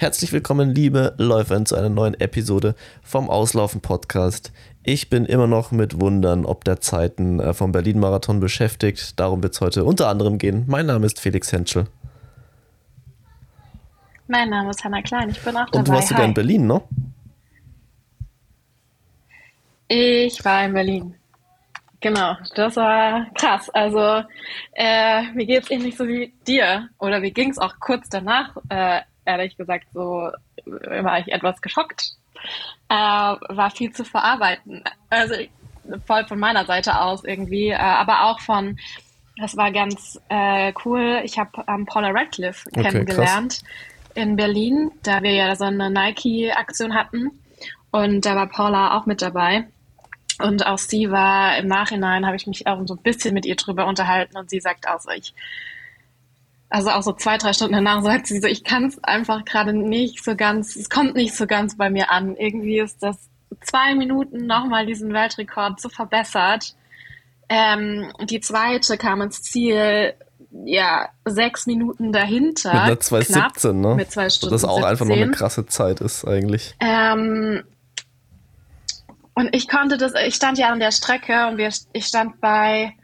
Herzlich willkommen, liebe Läufer, zu einer neuen Episode vom Auslaufen Podcast. Ich bin immer noch mit Wundern ob der Zeiten äh, vom Berlin-Marathon beschäftigt. Darum wird es heute unter anderem gehen. Mein Name ist Felix Henschel. Mein Name ist Hanna Klein, ich bin auch dabei. Und du warst sogar in Berlin, ne? Ich war in Berlin. Genau, das war krass. Also äh, mir geht es ähnlich so wie dir. Oder wie ging es auch kurz danach, äh, ehrlich gesagt, so war ich etwas geschockt. Äh, war viel zu verarbeiten. Also voll von meiner Seite aus irgendwie, äh, aber auch von, das war ganz äh, cool. Ich habe ähm, Paula Radcliffe okay, kennengelernt krass. in Berlin, da wir ja so eine Nike-Aktion hatten. Und da war Paula auch mit dabei. Und auch sie war im Nachhinein, habe ich mich auch so ein bisschen mit ihr drüber unterhalten und sie sagt auch so, ich, also auch so zwei, drei Stunden danach sagt sie so, ich kann es einfach gerade nicht so ganz, es kommt nicht so ganz bei mir an. Irgendwie ist das zwei Minuten nochmal diesen Weltrekord so verbessert. Ähm, die zweite kam ins Ziel, ja, sechs Minuten dahinter. Mit einer 2,17, ne? Mit zwei Stunden. Das auch 17. einfach noch eine krasse Zeit ist eigentlich. Ähm, und ich konnte das, ich stand ja an der Strecke und wir, ich stand bei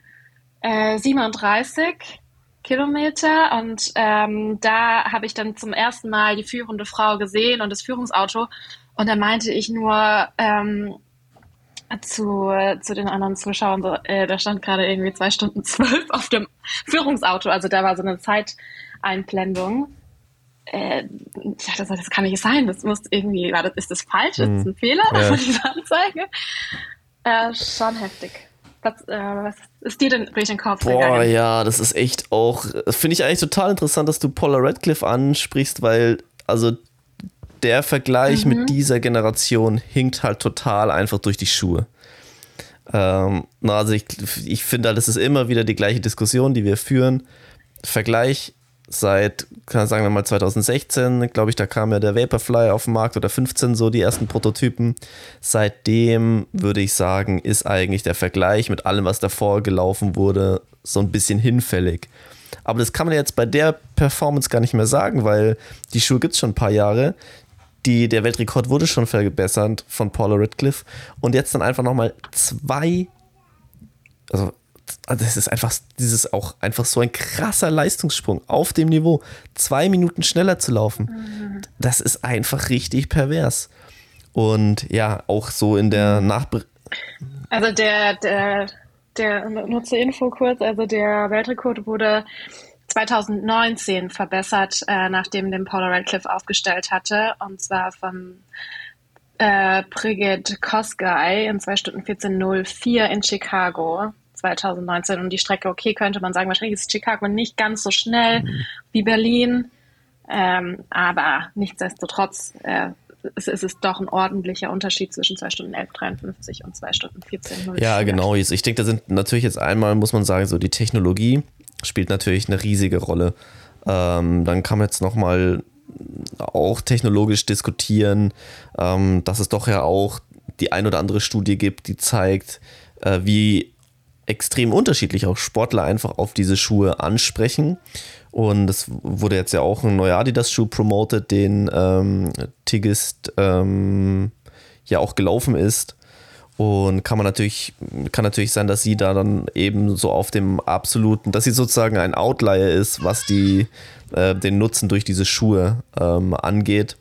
äh, 37 Kilometer. Und ähm, da habe ich dann zum ersten Mal die führende Frau gesehen und das Führungsauto. Und da meinte ich nur ähm, zu, zu den anderen Zuschauern, so, äh, da stand gerade irgendwie zwei Stunden zwölf auf dem Führungsauto, also da war so eine Zeiteinblendung. Äh, ich dachte, das kann nicht sein, das muss irgendwie, war das, ist das falsch, ist das ein Fehler ja. von dieser Anzeige? Äh, schon heftig. Was, äh, was ist dir denn durch den Kopf Boah, gegangen? ja, das ist echt auch, finde ich eigentlich total interessant, dass du Paula Radcliffe ansprichst, weil, also der Vergleich mhm. mit dieser Generation hinkt halt total einfach durch die Schuhe. Ähm, also ich, ich finde halt, es ist immer wieder die gleiche Diskussion, die wir führen. Vergleich seit, sagen wir mal 2016, glaube ich, da kam ja der Vaporfly auf den Markt oder 15 so die ersten Prototypen. Seitdem würde ich sagen, ist eigentlich der Vergleich mit allem, was davor gelaufen wurde, so ein bisschen hinfällig. Aber das kann man jetzt bei der Performance gar nicht mehr sagen, weil die Schuhe gibt es schon ein paar Jahre. Die, der Weltrekord wurde schon verbessert von Paula Radcliffe. Und jetzt dann einfach nochmal zwei, also das ist einfach dieses auch einfach so ein krasser Leistungssprung auf dem Niveau, zwei Minuten schneller zu laufen. Das ist einfach richtig pervers. Und ja, auch so in der. Nachbe Also der, der, der, nur Info kurz, also der Weltrekord wurde 2019 verbessert, äh, nachdem den Paula Radcliffe aufgestellt hatte. Und zwar von äh, Brigitte Kosgei in 2 Stunden 14.04 in Chicago. 2019 und die Strecke, okay, könnte man sagen, wahrscheinlich ist Chicago nicht ganz so schnell mhm. wie Berlin, ähm, aber nichtsdestotrotz äh, es, es ist doch ein ordentlicher Unterschied zwischen 2 Stunden 11,53 und 2 Stunden 14,04. Ja, genau. Ich denke, da sind natürlich jetzt einmal, muss man sagen, so die Technologie spielt natürlich eine riesige Rolle. Ähm, dann kann man jetzt nochmal auch technologisch diskutieren, ähm, dass es doch ja auch die ein oder andere Studie gibt, die zeigt, äh, wie extrem unterschiedlich auch Sportler einfach auf diese Schuhe ansprechen. Und es wurde jetzt ja auch ein neuer Adidas-Schuh promoted, den ähm, Tigist ähm, ja auch gelaufen ist. Und kann man natürlich, kann natürlich sein, dass sie da dann eben so auf dem absoluten, dass sie sozusagen ein Outlier ist, was die, äh, den Nutzen durch diese Schuhe ähm, angeht.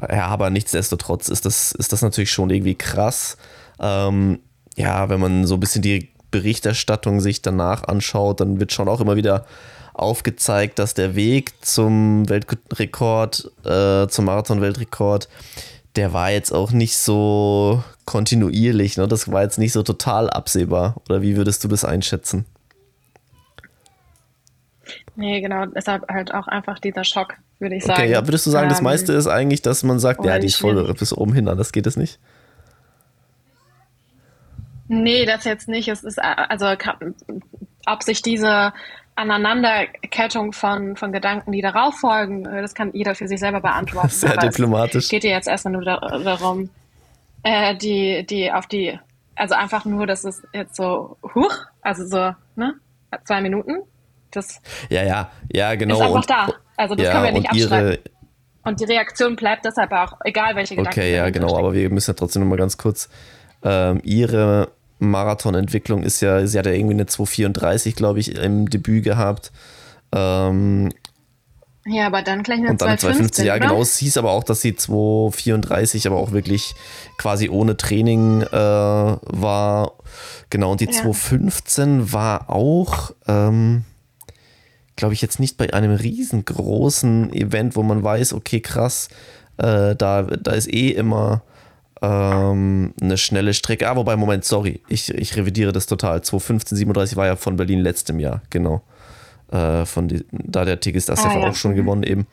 Ja, aber nichtsdestotrotz ist das, ist das natürlich schon irgendwie krass. Ähm, ja, wenn man so ein bisschen die Berichterstattung sich danach anschaut, dann wird schon auch immer wieder aufgezeigt, dass der Weg zum Weltrekord, äh, zum Marathon-Weltrekord, der war jetzt auch nicht so kontinuierlich. Ne? Das war jetzt nicht so total absehbar. Oder wie würdest du das einschätzen? Nee, genau. Deshalb halt auch einfach dieser Schock, würde ich sagen. Okay, ja, würdest du sagen, ähm, das meiste ist eigentlich, dass man sagt, ja, die ist voll bis oben hin, das geht es nicht? Nee, das jetzt nicht. Es ist also ob sich diese Aneinanderkettung von, von Gedanken, die darauf folgen, äh, das kann jeder für sich selber beantworten. Sehr diplomatisch. Es geht dir jetzt erstmal nur darum, äh, die, die auf die, also einfach nur, dass es jetzt so, huch, also so, ne, zwei Minuten. Das ja, ja, ja, genau. Ist einfach und, da. Also das ja, können wir nicht ihre, Und die Reaktion bleibt deshalb auch, egal welche Gedanken. Okay, ja, genau, aber wir müssen ja trotzdem nochmal ganz kurz. Ähm, ihre Marathonentwicklung ist ja, sie hat ja irgendwie eine 234, glaube ich, im Debüt gehabt. Ähm, ja, aber dann gleich eine und dann 250. Ja, genau. Es hieß aber auch, dass sie 234 aber auch wirklich quasi ohne Training äh, war. Genau, und die ja. 215 war auch, ähm, glaube ich, jetzt nicht bei einem riesengroßen Event, wo man weiß, okay, krass, äh, da, da ist eh immer ähm, eine schnelle Strecke. Ah, wobei, Moment, sorry, ich, ich revidiere das total. 215, 37 war ja von Berlin letztem Jahr, genau. Äh, von die, da der Tigis das ah, ja. auch schon mhm. gewonnen eben.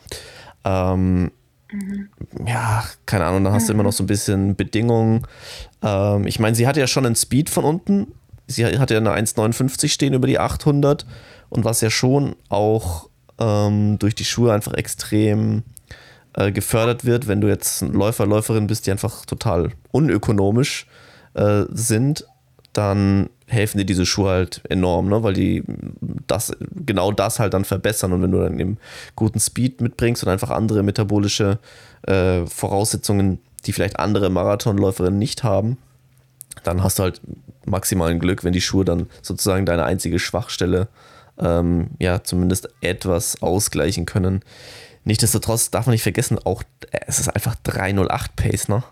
Ähm, mhm. Ja, keine Ahnung, da hast mhm. du immer noch so ein bisschen Bedingungen. Ähm, ich meine, sie hatte ja schon einen Speed von unten. Sie hatte ja eine 1,59 stehen über die 800 und was ja schon auch ähm, durch die Schuhe einfach extrem äh, gefördert wird, wenn du jetzt ein Läufer, Läuferin bist, die einfach total unökonomisch äh, sind, dann helfen dir diese Schuhe halt enorm, ne? weil die das, genau das halt dann verbessern. Und wenn du dann eben guten Speed mitbringst und einfach andere metabolische äh, Voraussetzungen, die vielleicht andere Marathonläuferinnen nicht haben, dann hast du halt maximalen Glück, wenn die Schuhe dann sozusagen deine einzige Schwachstelle ähm, ja zumindest etwas ausgleichen können. Nichtsdestotrotz darf man nicht vergessen, auch es ist einfach 308 Pace, ne?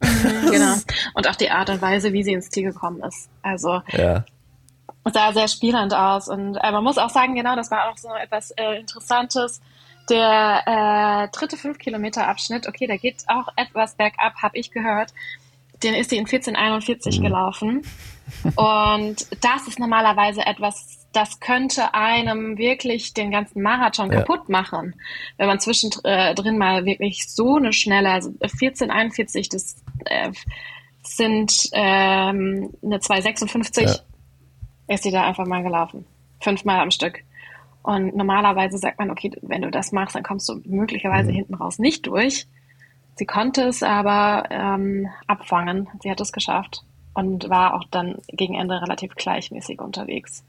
Mhm, genau. Und auch die Art und Weise, wie sie ins Ziel gekommen ist. Also ja. sah sehr spielend aus. Und äh, man muss auch sagen, genau, das war auch so etwas äh, Interessantes. Der äh, dritte 5-Kilometer-Abschnitt, okay, der geht auch etwas bergab, habe ich gehört. Den ist sie in 1441 mhm. gelaufen. Und das ist normalerweise etwas das könnte einem wirklich den ganzen Marathon ja. kaputt machen, wenn man zwischendrin mal wirklich so eine schnelle, also 1441, das äh, sind ähm, eine 256, ja. ist sie da einfach mal gelaufen. Fünfmal am Stück. Und normalerweise sagt man, okay, wenn du das machst, dann kommst du möglicherweise mhm. hinten raus nicht durch. Sie konnte es aber ähm, abfangen. Sie hat es geschafft und war auch dann gegen Ende relativ gleichmäßig unterwegs.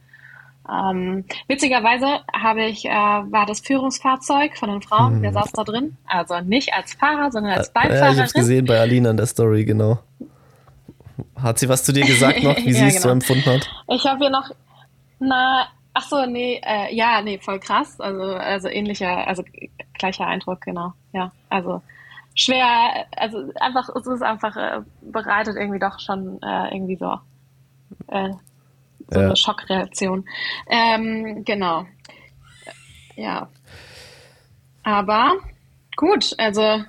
Ähm, witzigerweise habe ich, äh, war das Führungsfahrzeug von den Frauen, hm. der saß da drin. Also nicht als Fahrer, sondern als Beifahrer. Ja, ich habe es gesehen bei Alina in der Story, genau. Hat sie was zu dir gesagt noch, wie ja, sie es genau. so empfunden hat? Ich habe ihr noch, na, ach so, nee, äh, ja, nee, voll krass. Also, also ähnlicher, also gleicher Eindruck, genau. Ja, also schwer, also einfach, es ist einfach äh, bereitet irgendwie doch schon äh, irgendwie so äh, so ja. eine Schockreaktion. Ähm, genau. Ja. Aber gut, also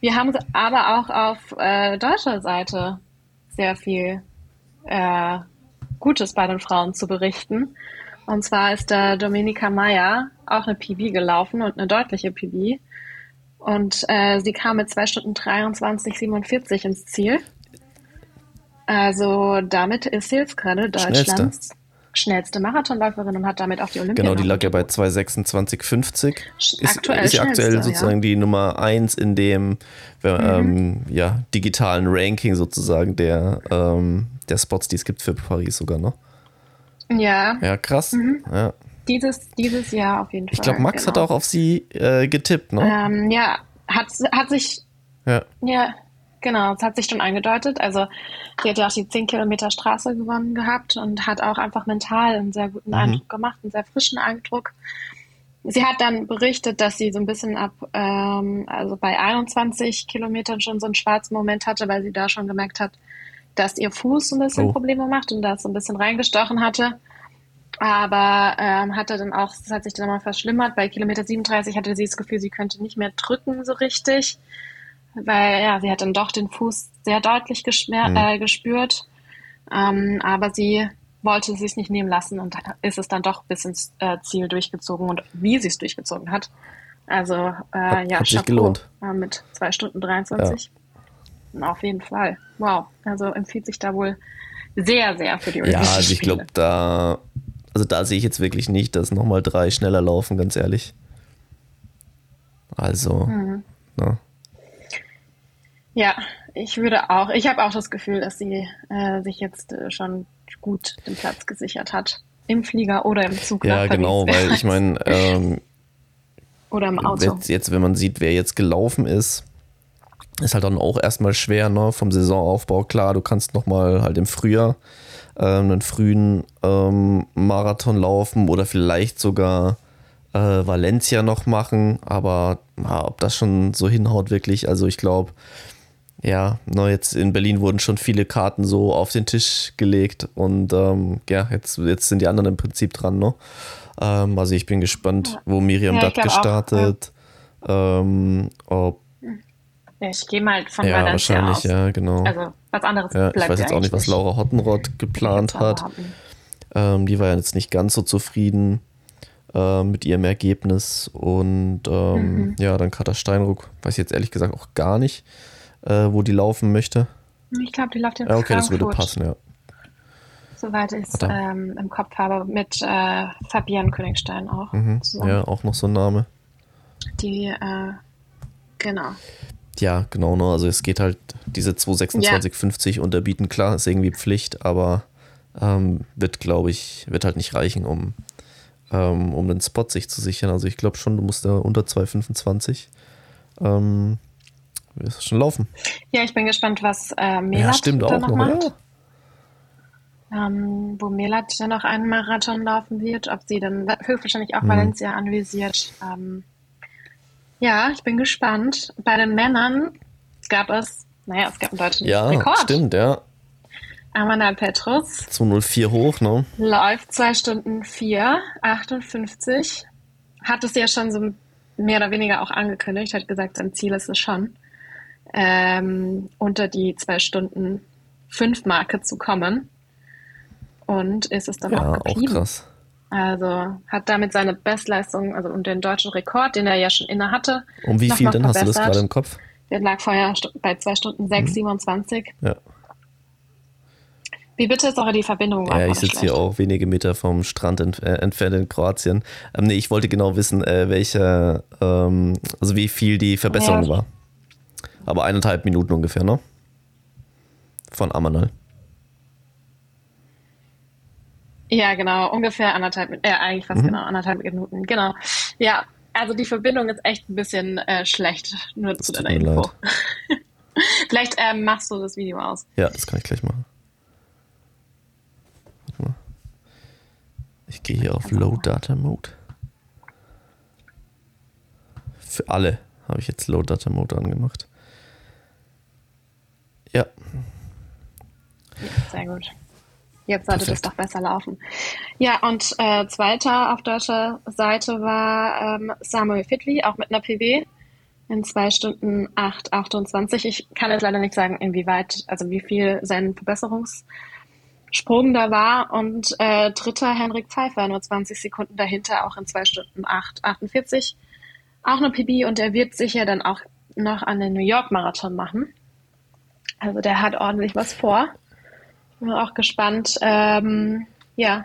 wir haben aber auch auf äh, deutscher Seite sehr viel äh, Gutes bei den Frauen zu berichten. Und zwar ist da Dominika Meyer auch eine PB gelaufen und eine deutliche PB. Und äh, sie kam mit 2 Stunden 23, 47 ins Ziel. Also damit ist sie jetzt gerade Deutschlands schnellste, schnellste Marathonläuferin und hat damit auch die Olympia. Genau, die lag ja bei 2,26,50. Ist, aktuell ist sie aktuell sozusagen ja. die Nummer 1 in dem äh, mhm. ähm, ja, digitalen Ranking sozusagen der, ähm, der Spots, die es gibt für Paris sogar noch. Ja. Ja, krass. Mhm. Ja. Dieses, dieses Jahr auf jeden Fall. Ich glaube, Max genau. hat auch auf sie äh, getippt, ne? Ähm, ja, hat, hat sich. Ja. Ja, Genau, es hat sich schon angedeutet. Also sie hat ja auch die 10 Kilometer Straße gewonnen gehabt und hat auch einfach mental einen sehr guten mhm. Eindruck gemacht, einen sehr frischen Eindruck. Sie hat dann berichtet, dass sie so ein bisschen ab, ähm, also bei 21 Kilometern schon so einen schwarzen Moment hatte, weil sie da schon gemerkt hat, dass ihr Fuß ein bisschen oh. Probleme macht und da so ein bisschen reingestochen hatte. Aber ähm, hatte dann auch, das hat sich dann mal verschlimmert. Bei Kilometer 37 hatte sie das Gefühl, sie könnte nicht mehr drücken so richtig weil ja, sie hat dann doch den Fuß sehr deutlich mhm. äh, gespürt, ähm, aber sie wollte es sich nicht nehmen lassen und ist es dann doch bis ins äh, Ziel durchgezogen und wie sie es durchgezogen hat. Also äh, hat, ja, hat sich gelohnt. Äh, mit zwei Stunden 23. Ja. Auf jeden Fall. Wow. Also empfiehlt sich da wohl sehr, sehr für die Olympischen Ja, also ich glaube, da, also da sehe ich jetzt wirklich nicht, dass nochmal drei schneller laufen, ganz ehrlich. Also, mhm. ne? Ja, ich würde auch. Ich habe auch das Gefühl, dass sie äh, sich jetzt äh, schon gut den Platz gesichert hat. Im Flieger oder im Zug. Ja, genau, weil ich meine, ähm, Oder im Auto. Jetzt, jetzt, wenn man sieht, wer jetzt gelaufen ist, ist halt dann auch erstmal schwer, ne? Vom Saisonaufbau. Klar, du kannst nochmal halt im Frühjahr ähm, einen frühen ähm, Marathon laufen oder vielleicht sogar äh, Valencia noch machen, aber na, ob das schon so hinhaut, wirklich, also ich glaube, ja, na, jetzt in Berlin wurden schon viele Karten so auf den Tisch gelegt und ähm, ja, jetzt, jetzt sind die anderen im Prinzip dran, ne? Ähm, also ich bin gespannt, wo Miriam Ja, das glaub auch, gestartet. Ähm, ob, Ja, ich gehe mal von ja, Valencia wahrscheinlich, aus. ja, genau. Also was anderes ja, ich weiß jetzt auch nicht, was Laura Hottenrott geplant hat. Ähm, die war ja jetzt nicht ganz so zufrieden äh, mit ihrem Ergebnis. Und ähm, Mhm. ja, dann Katha Steinruck, weiß ich jetzt ehrlich gesagt auch gar nicht, äh, wo die laufen möchte. Ich glaube, die läuft in Ja, okay, das würde passen, ja. soweit ich es ähm, im Kopf habe, mit äh, Fabian Königstein auch. Mhm. Ja, auch noch so ein Name. Die, äh, genau. Ja, genau, ne? Also es geht halt diese 226,50 unterbieten, klar, ist irgendwie Pflicht, aber ähm, wird, glaube ich, wird halt nicht reichen, um, ähm, um den Spot sich zu sichern. Also ich glaube schon, du musst da unter 225 ähm, wirst schon laufen. Ja, ich bin gespannt, was äh, Melat ja, stimmt da auch noch noch. macht. Ja. Ähm, wo Melat dann noch einen Marathon laufen wird, ob sie dann höchstwahrscheinlich auch Mhm. Valencia anvisiert. Ähm, ja, ich bin gespannt. Bei den Männern gab es, naja, es gab einen deutschen Ja, Rekord. stimmt, ja. Amanal Petrus 204 hoch, ne? läuft 2 Stunden 4, 58. Hat es ja schon so mehr oder weniger auch angekündigt, hat gesagt, sein Ziel ist es schon, ähm, unter die 2 Stunden 5 Marke zu kommen. Und ist es dann Ja, auch auch geblieben. krass. Also hat damit seine Bestleistung, also und den deutschen Rekord, den er ja schon inne hatte, Um wie viel denn hast du das verbessert. gerade im Kopf? Der lag vorher bei 2 Stunden 6, 27. Ja. Wie bitte ist auch die Verbindung? Ja, ich sitze hier auch wenige Meter vom Strand ent äh, entfernt in Kroatien. Ähm, nee, ich wollte genau wissen, äh, welche, ähm, also wie viel die Verbesserung Ja. war. Aber eineinhalb Minuten ungefähr, ne? Von Amanal. Ja, genau, ungefähr anderthalb, äh, eigentlich fast Mhm. genau, anderthalb Minuten, genau. Ja, also die Verbindung ist echt ein bisschen äh, schlecht, nur zu tut deiner Info. Vielleicht ähm, machst du das Video aus. Ja, das kann ich gleich machen. Warte mal. Ich gehe hier auf Low Data Mode. Für alle habe ich jetzt Low Data Mode angemacht. Ja, Sehr gut. Jetzt sollte Perfekt. das doch besser laufen. Ja, und äh, zweiter auf deutscher Seite war ähm, Samuel Fitli, auch mit einer PB in zwei Stunden 8, 28. Ich kann jetzt leider nicht sagen, inwieweit, also wie viel sein Verbesserungssprung da war. Und äh, dritter Henrik Pfeiffer, nur 20 Sekunden dahinter, auch in zwei Stunden 8, 48. Auch eine PB und der wird sicher dann auch noch an den New York Marathon machen. Also der hat ordentlich was vor. Bin auch gespannt, ähm, ja,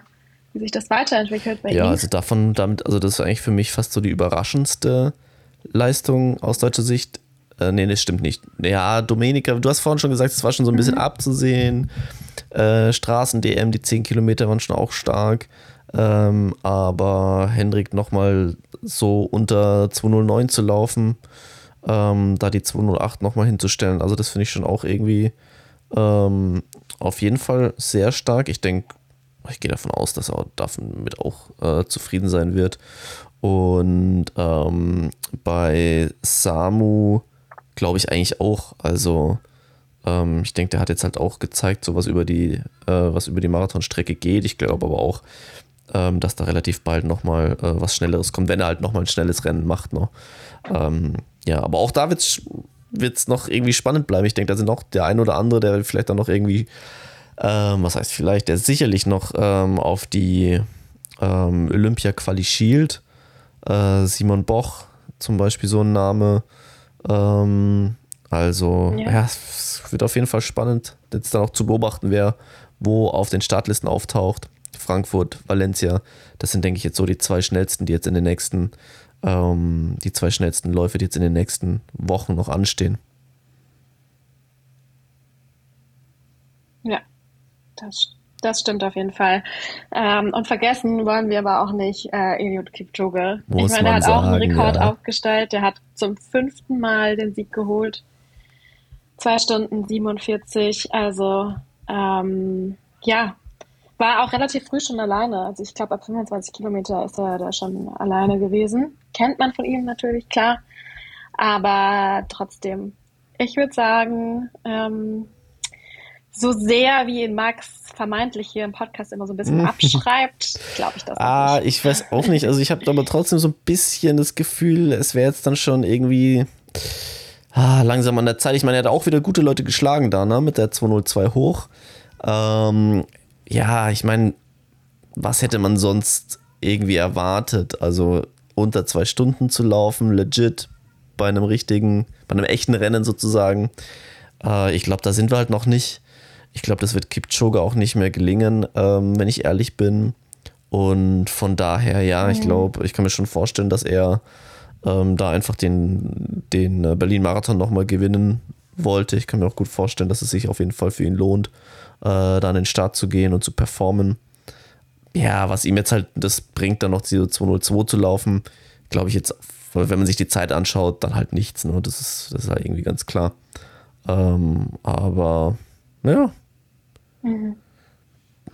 wie sich das weiterentwickelt bei Ja, ihm. also davon, damit, also das ist eigentlich für mich fast so die überraschendste Leistung aus deutscher Sicht. Äh, nee, das stimmt nicht. Ja, Domenica, du hast vorhin schon gesagt, es war schon so ein bisschen abzusehen. Äh, Straßen-DM, die 10 Kilometer waren schon auch stark. Ähm, aber Hendrik nochmal so unter 209 zu laufen, ähm, da die 208 nochmal hinzustellen, also das finde ich schon auch irgendwie ähm, auf jeden Fall sehr stark. Ich denke, ich gehe davon aus, dass er damit auch äh, zufrieden sein wird. Und ähm, bei Samu glaube ich eigentlich auch. Also ähm, ich denke, der hat jetzt halt auch gezeigt, so was über die, äh, was über die Marathonstrecke geht. Ich glaube aber auch, ähm, dass da relativ bald nochmal äh, was Schnelleres kommt, wenn er halt nochmal ein schnelles Rennen macht. Ne? Ähm, ja, aber auch da wird es noch irgendwie spannend bleiben. Ich denke, da sind noch der ein oder andere, der vielleicht dann noch irgendwie, ähm, was heißt vielleicht, der sicherlich noch ähm, auf die ähm, Olympia-Quali schielt. Äh, Simon Boch zum Beispiel so ein Name. Ähm, also, Ja. ja. es wird auf jeden Fall spannend, jetzt dann auch zu beobachten, wer wo auf den Startlisten auftaucht. Frankfurt, Valencia, das sind, denke ich, jetzt so die zwei schnellsten, die jetzt in den nächsten, ähm, die zwei schnellsten Läufe, die jetzt in den nächsten Wochen noch anstehen. Ja, das, Das stimmt auf jeden Fall. Ähm, und vergessen wollen wir aber auch nicht äh, Eliud Kipchoge. Muss ich meine, der hat man auch einen sagen, Rekord ja. aufgestellt. Der hat zum fünften Mal den Sieg geholt. Zwei Stunden 47. Also ähm, ja, war auch relativ früh schon alleine. Also ich glaube, ab 25 Kilometer ist er da schon alleine gewesen. Kennt man von ihm natürlich, klar. Aber trotzdem, ich würde sagen, ähm, so sehr wie ihn Max vermeintlich hier im Podcast immer so ein bisschen abschreibt, glaube ich das Ah, nicht. ich weiß auch nicht. Also ich habe aber trotzdem so ein bisschen das Gefühl, es wäre jetzt dann schon irgendwie ah, langsam an der Zeit. Ich meine, er hat auch wieder gute Leute geschlagen da, ne? Mit der 202 hoch. Ähm, ja, ich meine, was hätte man sonst irgendwie erwartet? Also unter zwei Stunden zu laufen, legit, bei einem richtigen, bei einem echten Rennen sozusagen. Äh, ich glaube, da sind wir halt noch nicht. Ich glaube, das wird Kipchoge auch nicht mehr gelingen, ähm, wenn ich ehrlich bin. Und von daher, ja, ich glaube, ich kann mir schon vorstellen, dass er ähm, da einfach den, den äh, Berlin-Marathon nochmal gewinnen wollte. Ich kann mir auch gut vorstellen, dass es sich auf jeden Fall für ihn lohnt, äh, da an den Start zu gehen und zu performen. Ja, was ihm jetzt halt das bringt, dann noch diese 202 zu laufen, glaube ich jetzt, wenn man sich die Zeit anschaut, dann halt nichts. Ne? Das, ist, das ist halt irgendwie ganz klar. Ähm, aber, ja.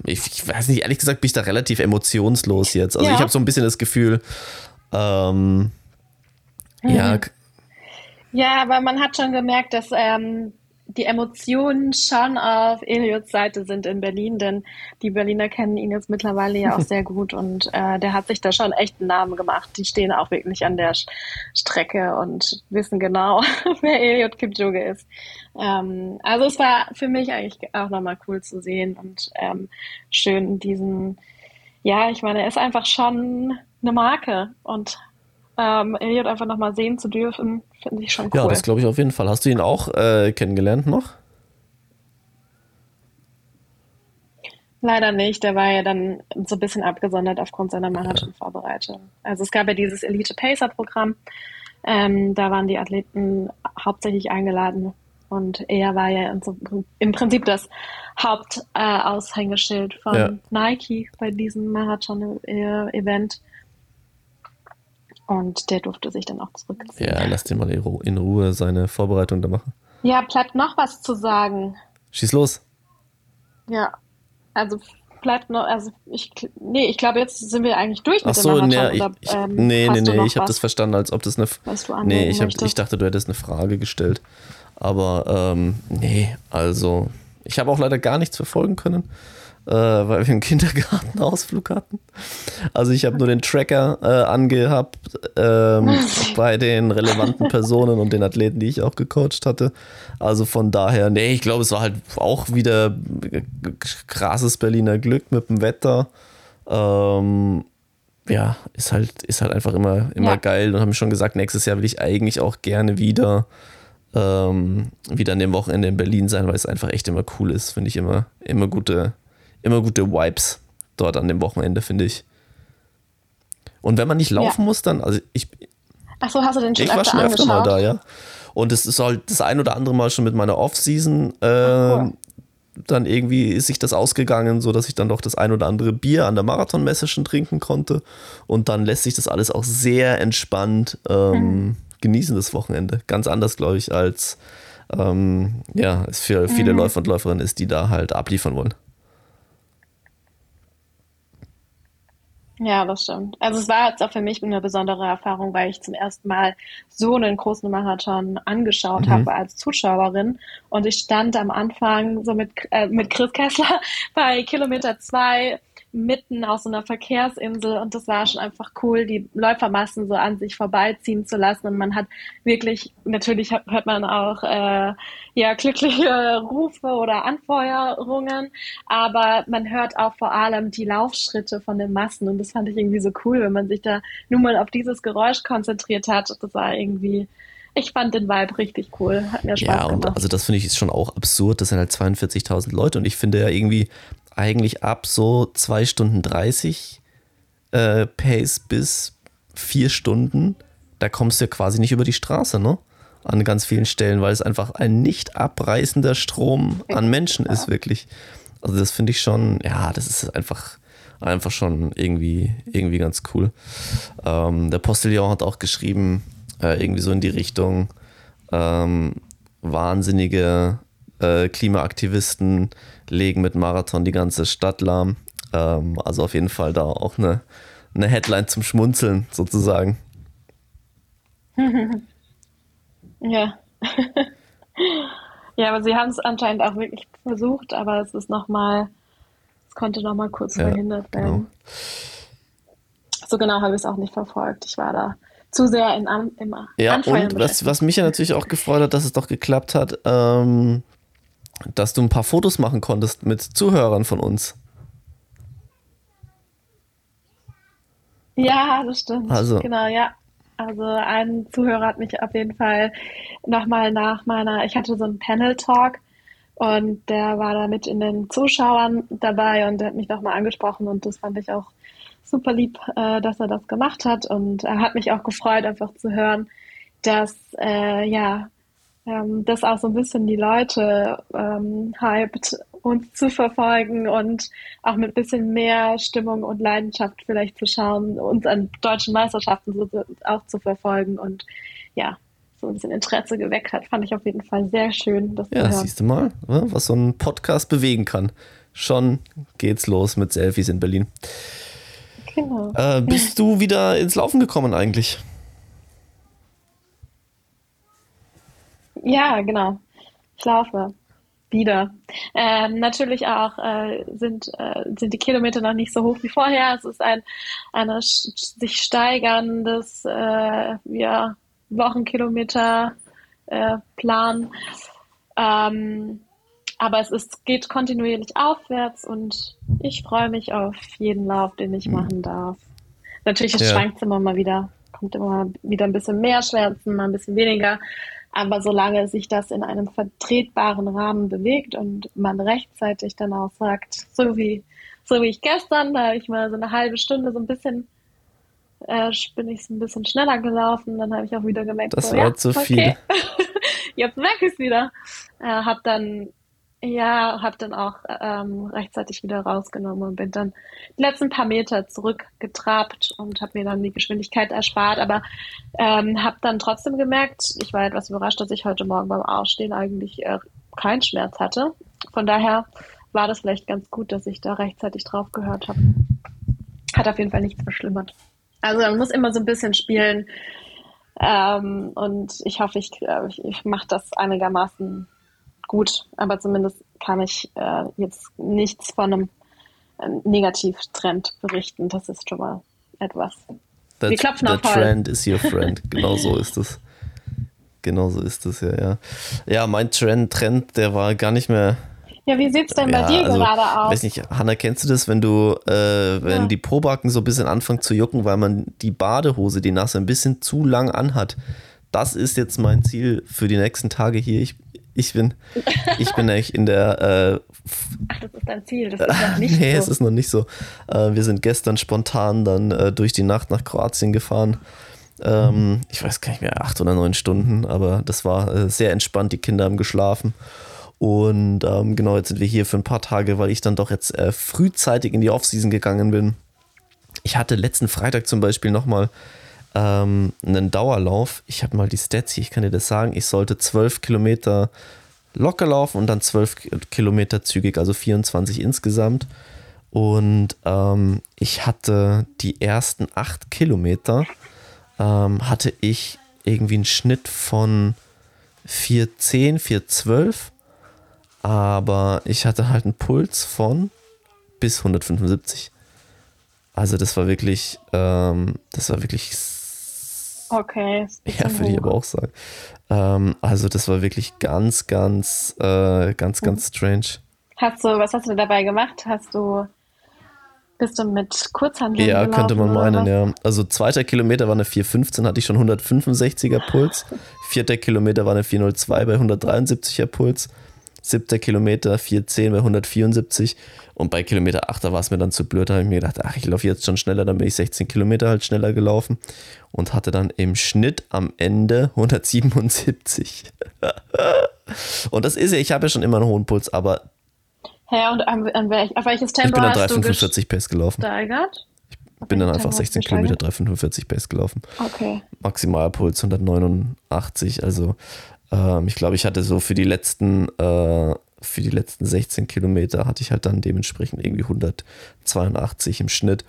Ich, ich weiß nicht, ehrlich gesagt bin ich da relativ emotionslos jetzt. Also Ja. ich habe so ein bisschen das Gefühl, ähm, ja, k- Ja, aber man hat schon gemerkt, dass ähm, die Emotionen schon auf Eliots Seite sind in Berlin, denn die Berliner kennen ihn jetzt mittlerweile ja auch sehr gut und äh, der hat sich da schon echt einen Namen gemacht. Die stehen auch wirklich an der Strecke und wissen genau, wer Eliot Kipchoge ist. Ähm, also es war für mich eigentlich auch nochmal cool zu sehen und ähm, schön diesen, ja, ich meine, er ist einfach schon eine Marke und ähm, Elliot einfach nochmal sehen zu dürfen, finde ich schon cool. ja, das glaube ich auf jeden Fall. Hast du ihn auch äh, kennengelernt noch? Leider nicht, der war ja dann so ein bisschen abgesondert aufgrund seiner Marathonvorbereitung. Also es gab ja dieses Elite Pacer Programm, ähm, da waren die Athleten hauptsächlich eingeladen und er war ja so, im Prinzip das Hauptaushängeschild äh, von Ja. Nike bei diesem Marathon-Event. Und der durfte sich dann auch zurückziehen. Ja, lass den mal in Ru- in Ruhe seine Vorbereitung da machen. Ja, bleibt noch was zu sagen. Schieß los. Ja, also bleibt noch, also ich, nee, ich glaube, jetzt sind wir eigentlich durch Ach mit so, dem nee, Marathon. ich, oder, ich, ähm, nee, nee, nee, ich habe das verstanden, als ob das eine. was du Nee, ich, hab, ich dachte, du hättest eine Frage gestellt. Aber ähm, nee, also ich habe auch leider gar nichts verfolgen können, äh, weil wir einen Kindergartenausflug hatten. Also ich habe nur den Tracker äh, angehabt ähm, bei den relevanten Personen und den Athleten, die ich auch gecoacht hatte. Also von daher, nee, ich glaube, es war halt auch wieder krasses Berliner Glück mit dem Wetter. Ähm, ja, ist halt, ist halt einfach immer, immer Ja. geil und haben schon gesagt, nächstes Jahr will ich eigentlich auch gerne wieder, ähm, wieder an dem Wochenende in Berlin sein, weil es einfach echt immer cool ist, finde ich immer, immer gute, immer gute Vibes dort an dem Wochenende, finde ich. Und wenn man nicht laufen muss, dann, also ich, Ach so, hast du den schon ich war schon öfter angeschaut? mal da, ja. Und es ist halt das ein oder andere Mal schon mit meiner Off-Season äh, cool. dann irgendwie ist sich das ausgegangen, so dass ich dann doch das ein oder andere Bier an der Marathonmesse schon trinken konnte. Und dann lässt sich das alles auch sehr entspannt ähm, genießen, das Wochenende. Ganz anders, glaube ich, als ähm, ja, es für viele Läufer und Läuferinnen ist, die da halt abliefern wollen. Ja, das stimmt. Also es war jetzt auch für mich eine besondere Erfahrung, weil ich zum ersten Mal so einen großen Marathon angeschaut Mhm. habe als Zuschauerin. Und ich stand am Anfang so mit, äh, mit Chris Kessler bei Kilometer zwei mitten auf so einer Verkehrsinsel und das war schon einfach cool, die Läufermassen so an sich vorbeiziehen zu lassen und man hat wirklich, natürlich hört hört man auch äh, ja glückliche Rufe oder Anfeuerungen, aber man hört auch vor allem die Laufschritte von den Massen und das fand ich irgendwie so cool, wenn man sich da nur mal auf dieses Geräusch konzentriert hat. Das war irgendwie, ich fand den Vibe richtig cool, hat mir Spaß Ja, und gemacht. also das finde ich ist schon auch absurd. Das sind halt 42.000 Leute und ich finde ja irgendwie eigentlich ab so 2 Stunden 30 äh, Pace bis 4 Stunden, da kommst du ja quasi nicht über die Straße, ne? An ganz vielen Stellen, weil es einfach ein nicht abreißender Strom an Menschen ist, wirklich. Also das finde ich schon, ja, das ist einfach, einfach schon irgendwie, irgendwie ganz cool. Ähm, der Postillon hat auch geschrieben, äh, irgendwie so in die Richtung, ähm, wahnsinnige äh, Klimaaktivisten legen mit Marathon die ganze Stadt lahm. Ähm, also auf jeden Fall da auch eine, eine Headline zum Schmunzeln sozusagen. ja. ja, aber sie haben es anscheinend auch wirklich versucht, aber es ist nochmal, es konnte nochmal kurz ja, verhindert werden. Genau. So genau habe ich es auch nicht verfolgt. Ich war da zu sehr in, im Ja, und was, was mich ja natürlich auch gefreut hat, dass es doch geklappt hat, ähm, dass du ein paar Fotos machen konntest mit Zuhörern von uns. Ja, das stimmt. Also. Genau, ja. Also ein Zuhörer hat mich auf jeden Fall nochmal nach meiner, ich hatte so einen Panel-Talk und der war da mit in den Zuschauern dabei und der hat mich nochmal angesprochen und das fand ich auch super lieb, äh, dass er das gemacht hat. Und er hat mich auch gefreut, einfach zu hören, dass äh, ja ähm, das auch so ein bisschen die Leute ähm, hypt, uns zu verfolgen und auch mit ein bisschen mehr Stimmung und Leidenschaft vielleicht zu schauen, uns an deutschen Meisterschaften so, auch zu verfolgen. Und ja, so ein bisschen Interesse geweckt hat, fand ich auf jeden Fall sehr schön. Das ja, siehst du mal, ne, was so ein Podcast bewegen kann. Schon geht's los mit Selfies in Berlin. Genau. Äh, bist du wieder ins Laufen gekommen eigentlich? Ja, genau. Ich laufe wieder. Ähm, natürlich auch äh, sind, äh, sind die Kilometer noch nicht so hoch wie vorher. Es ist ein eine sich steigerndes äh, ja, Wochenkilometer äh, Plan. Ähm, aber es ist, geht kontinuierlich aufwärts und ich freue mich auf jeden Lauf, den ich mhm. machen darf. Natürlich ja. schwankt es immer mal wieder, kommt immer wieder ein bisschen mehr Schmerzen, mal ein bisschen weniger. Aber solange sich das in einem vertretbaren Rahmen bewegt und man rechtzeitig dann auch sagt, so wie, so wie ich gestern, da habe ich mal so eine halbe Stunde so ein bisschen, äh, bin ich ein bisschen schneller gelaufen, dann habe ich auch wieder gemerkt, das so, war ja, zu okay. viel. Jetzt merke ich es wieder. Äh, habe dann ja, habe dann auch ähm, rechtzeitig wieder rausgenommen und bin dann die letzten paar Meter zurückgetrabt und habe mir dann die Geschwindigkeit erspart, aber ähm, habe dann trotzdem gemerkt, ich war etwas überrascht, dass ich heute Morgen beim Aufstehen eigentlich äh, keinen Schmerz hatte. Von daher war das vielleicht ganz gut, dass ich da rechtzeitig drauf gehört habe. Hat auf jeden Fall nichts verschlimmert. Also man muss immer so ein bisschen spielen ähm, und ich hoffe, ich, äh, ich, ich mache das einigermaßen gut, aber zumindest kann ich äh, jetzt nichts von einem äh, Negativtrend berichten. Das ist schon mal etwas. That's, Wir klopfen the auf trend is your friend. genau so ist es. Genau so ist es, ja, ja. Ja, mein Trend, Trend, der war gar nicht mehr. Ja, wie sieht es denn ja, bei dir also, gerade aus? Weiß nicht, Hanna, kennst du das, wenn du, äh, wenn ja. die Probacken so ein bisschen anfangen zu jucken, weil man die Badehose, die nasse, ein bisschen zu lang anhat? Das ist jetzt mein Ziel für die nächsten Tage hier. Ich ich bin, ich bin eigentlich in der. Äh, Ach, das ist dein Ziel, das ist noch nicht nee, so. es ist noch nicht so. Äh, wir sind gestern spontan dann äh, durch die Nacht nach Kroatien gefahren. Ähm, ich weiß gar nicht mehr, acht oder neun Stunden, aber das war äh, sehr entspannt. Die Kinder haben geschlafen. Und ähm, genau, jetzt sind wir hier für ein paar Tage, weil ich dann doch jetzt äh, frühzeitig in die Offseason gegangen bin. Ich hatte letzten Freitag zum Beispiel nochmal ähm, einen Dauerlauf. Ich habe mal die Stats hier, ich kann dir das sagen. Ich sollte 12 Kilometer locker laufen und dann 12 Kilometer zügig, also 24 insgesamt. Und ähm, ich hatte die ersten 8 Kilometer, ähm, hatte ich irgendwie einen Schnitt von 410, 412. Aber ich hatte halt einen Puls von bis 175. Also das war wirklich, ähm, das war wirklich Okay. Ja, würde ich aber auch sagen. Ähm, also das war wirklich ganz, ganz, äh, ganz, ganz strange. Hast du, was hast du dabei gemacht? Hast du, bist du mit Kurzhandeln Ja, könnte man meinen, ja. Also zweiter Kilometer war eine 415, hatte ich schon 165er Puls. Vierter Kilometer war eine 402 bei 173er Puls. Siebter Kilometer 410 bei 174 und bei Kilometer 8, da war es mir dann zu blöd, da habe ich mir gedacht, ach, ich laufe jetzt schon schneller, dann bin ich 16 Kilometer halt schneller gelaufen und hatte dann im Schnitt am Ende 177. und das ist ja, ich habe ja schon immer einen hohen Puls, aber Hä, und an, an welch, auf welches Tempo ich bin dann hast du 3,45 Pace gelaufen. gesteigert? Ich bin dann einfach hast du 16 gesteigert? Kilometer 3,45 Pace gelaufen. Okay. Maximalpuls 189. Also ähm, ich glaube, ich hatte so für die letzten äh, für die letzten 16 Kilometer hatte ich halt dann dementsprechend irgendwie 182 im Schnitt.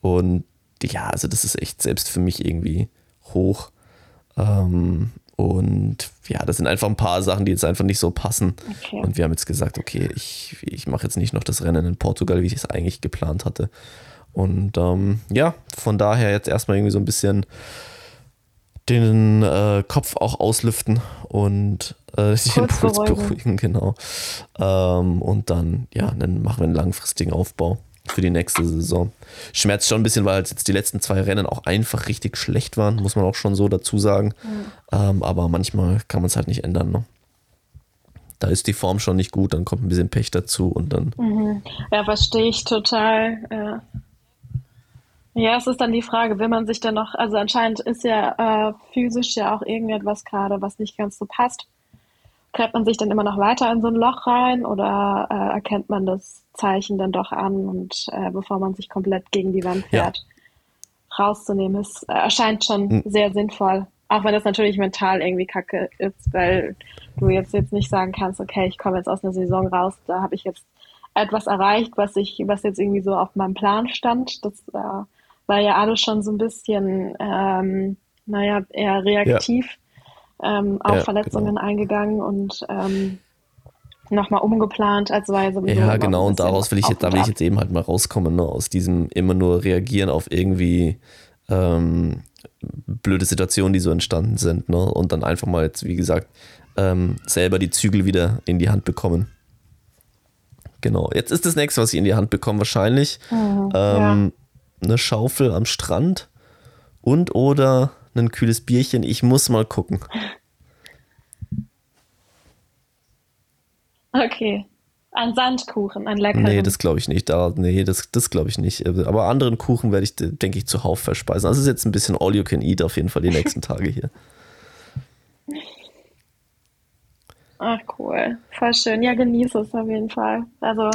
Und ja, also das ist echt selbst für mich irgendwie hoch. Ähm, und ja, das sind einfach ein paar Sachen, die jetzt einfach nicht so passen. Okay. Und wir haben jetzt gesagt, okay, ich, ich mache jetzt nicht noch das Rennen in Portugal, wie ich es eigentlich geplant hatte. Und ähm, ja, von daher jetzt erstmal irgendwie so ein bisschen den äh, Kopf auch auslüften und äh, den Puls beruhigen. genau. Ähm, und dann, ja, dann machen wir einen langfristigen Aufbau für die nächste Saison. Schmerzt schon ein bisschen, weil halt jetzt die letzten zwei Rennen auch einfach richtig schlecht waren, muss man auch schon so dazu sagen. Ähm, aber manchmal kann man es halt nicht ändern. Ne? Da ist die Form schon nicht gut, dann kommt ein bisschen Pech dazu und dann Mhm. Ja, verstehe ich total. Ja. Ja, es ist dann die Frage, will man sich dann noch, also anscheinend ist ja äh, physisch ja auch irgendetwas gerade, was nicht ganz so passt. Gräbt man sich dann immer noch weiter in so ein Loch rein oder äh, erkennt man das Zeichen dann doch an und äh, bevor man sich komplett gegen die Wand Ja. fährt, rauszunehmen, ist, äh, erscheint schon Mhm. sehr sinnvoll. Auch wenn das natürlich mental irgendwie kacke ist, weil du jetzt, jetzt nicht sagen kannst, okay, ich komme jetzt aus einer Saison raus, da habe ich jetzt etwas erreicht, was ich, was jetzt irgendwie so auf meinem Plan stand. Das äh, war ja alles schon so ein bisschen, ähm, naja, eher reaktiv ähm, auf Ja, Verletzungen eingegangen und ähm, nochmal umgeplant, als war ja sowieso Ja, genau, und daraus will ich jetzt, da will ich jetzt eben halt mal rauskommen, ne? aus diesem immer nur reagieren auf irgendwie ähm, blöde Situationen, die so entstanden sind, ne? Und dann einfach mal jetzt, wie gesagt, ähm, selber die Zügel wieder in die Hand bekommen. Genau. Jetzt ist das nächste, was ich in die Hand bekomme, wahrscheinlich Mhm, ähm, eine Schaufel am Strand und oder ein kühles Bierchen. Ich muss mal gucken. Okay. Ein Sandkuchen, ein leckeren. Nee, das glaube ich nicht. Da, nee, das, das glaube ich nicht. Aber anderen Kuchen werde ich, denke ich, zuhauf verspeisen. Also es ist jetzt ein bisschen all you can eat auf jeden Fall die nächsten Tage hier. Ach cool, voll schön. Ja, genieß es auf jeden Fall. Also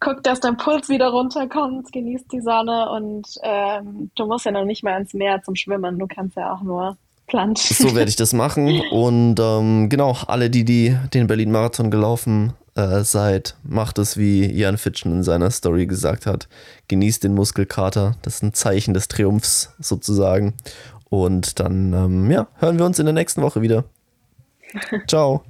guck, dass dein Puls wieder runterkommt, genieß die Sonne und ähm, du musst ja noch nicht mal ins Meer zum Schwimmen. Du kannst ja auch nur planschen. So werde ich das machen. Und ähm, genau, alle, die, die den Berlin-Marathon gelaufen äh, seid, macht es, wie Jan Fitschen in seiner Story gesagt hat. Genießt den Muskelkater. Das ist ein Zeichen des Triumphs sozusagen. Und dann, ähm, ja, hören wir uns in der nächsten Woche wieder. Ciao.